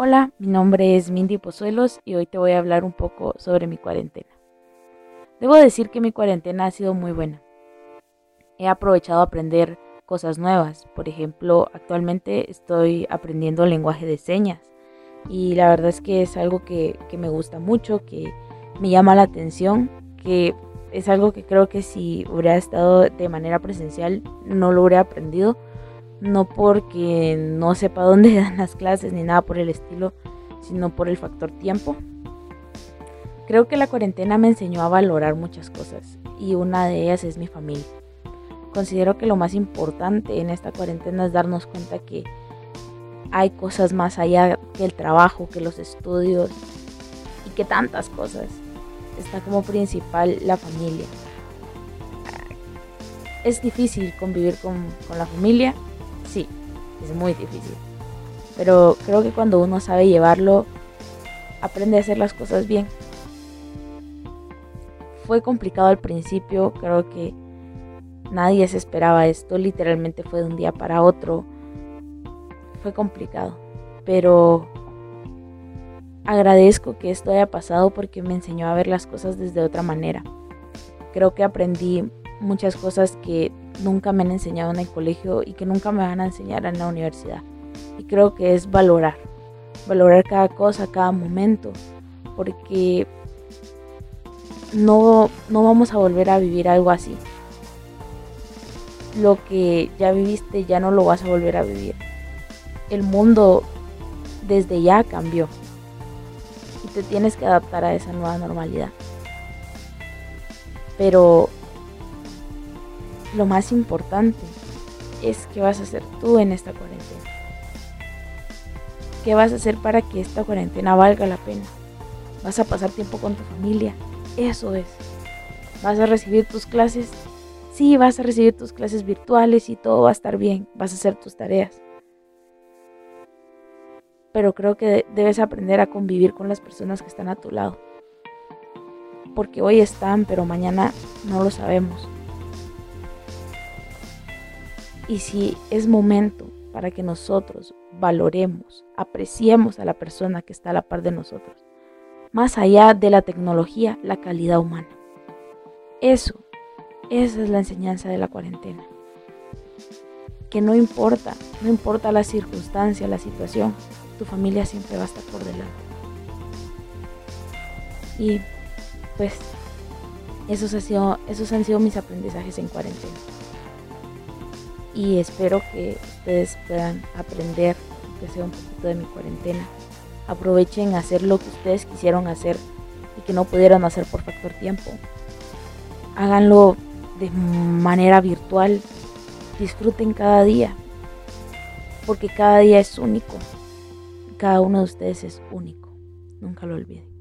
Hola, mi nombre es Mindy Pozuelos y hoy te voy a hablar un poco sobre mi cuarentena. Debo decir que mi cuarentena ha sido muy buena. He aprovechado a aprender cosas nuevas. Por ejemplo, actualmente estoy aprendiendo lenguaje de señas y la verdad es que es algo que, que me gusta mucho, que me llama la atención, que es algo que creo que si hubiera estado de manera presencial no lo hubiera aprendido no porque no sepa dónde dan las clases ni nada por el estilo, sino por el factor tiempo. Creo que la cuarentena me enseñó a valorar muchas cosas y una de ellas es mi familia. Considero que lo más importante en esta cuarentena es darnos cuenta que hay cosas más allá que el trabajo, que los estudios y que tantas cosas. Está como principal la familia. Es difícil convivir con, con la familia, sí, es muy difícil. Pero creo que cuando uno sabe llevarlo, aprende a hacer las cosas bien. Fue complicado al principio, creo que nadie se esperaba esto, literalmente fue de un día para otro. Fue complicado, pero agradezco que esto haya pasado porque me enseñó a ver las cosas desde otra manera. Creo que aprendí muchas cosas que nunca me han enseñado en el colegio y que nunca me van a enseñar en la universidad. Y creo que es valorar, valorar cada cosa, cada momento, porque no, no vamos a volver a vivir algo así. Lo que ya viviste ya no lo vas a volver a vivir. El mundo desde ya cambió y te tienes que adaptar a esa nueva normalidad. Pero lo más importante es qué vas a hacer tú en esta cuarentena. ¿Qué vas a hacer para que esta cuarentena valga la pena? ¿Vas a pasar tiempo con tu familia? Eso es. ¿Vas a recibir tus clases? Sí, vas a recibir tus clases virtuales y todo va a estar bien. Vas a hacer tus tareas. Pero creo que debes aprender a convivir con las personas que están a tu lado. Porque hoy están, pero mañana no lo sabemos. Y si es momento para que nosotros valoremos, apreciemos a la persona que está a la par de nosotros, más allá de la tecnología, la calidad humana. Eso, esa es la enseñanza de la cuarentena. Que no importa, no importa la circunstancia, la situación, tu familia siempre va a estar por delante. Y pues esos, esos han sido mis aprendizajes en cuarentena y espero que ustedes puedan aprender, que sea un poquito de mi cuarentena. Aprovechen a hacer lo que ustedes quisieron hacer y que no pudieron hacer por factor tiempo. Háganlo de manera virtual. Disfruten cada día, porque cada día es único. Cada uno de ustedes es único. Nunca lo olviden.